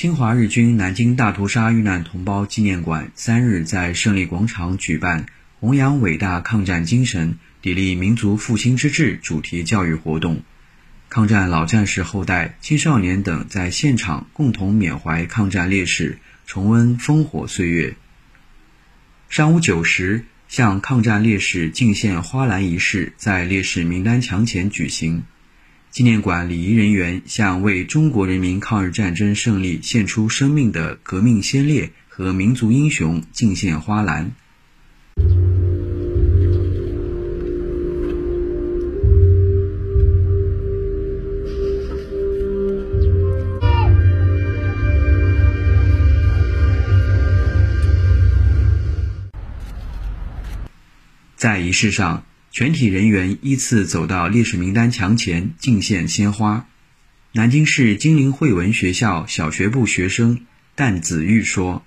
侵华日军南京大屠杀遇难同胞纪念馆三日在胜利广场举办“弘扬伟大抗战精神，砥砺民族复兴之志”主题教育活动。抗战老战士后代、青少年等在现场共同缅怀抗战烈士，重温烽火岁月。上午九时，向抗战烈士敬献花篮仪式在烈士名单墙前举行。纪念馆礼仪人员向为中国人民抗日战争胜利献出生命的革命先烈和民族英雄敬献花篮。在仪式上。全体人员依次走到烈士名单墙前敬献鲜花。南京市金陵汇文学校小学部学生但子玉说：“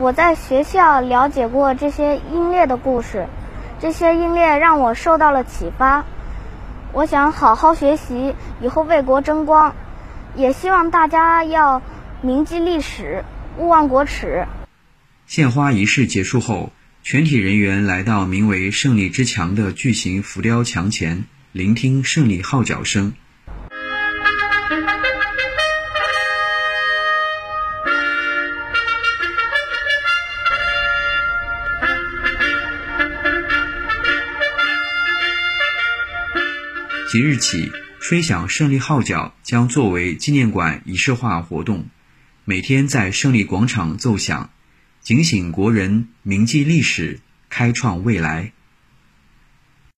我在学校了解过这些英烈的故事，这些英烈让我受到了启发。我想好好学习，以后为国争光。也希望大家要铭记历史，勿忘国耻。”献花仪式结束后。全体人员来到名为“胜利之墙”的巨型浮雕墙前，聆听胜利号角声。即日起，吹响胜利号角将作为纪念馆仪式化活动，每天在胜利广场奏响。警醒国人，铭记历史，开创未来。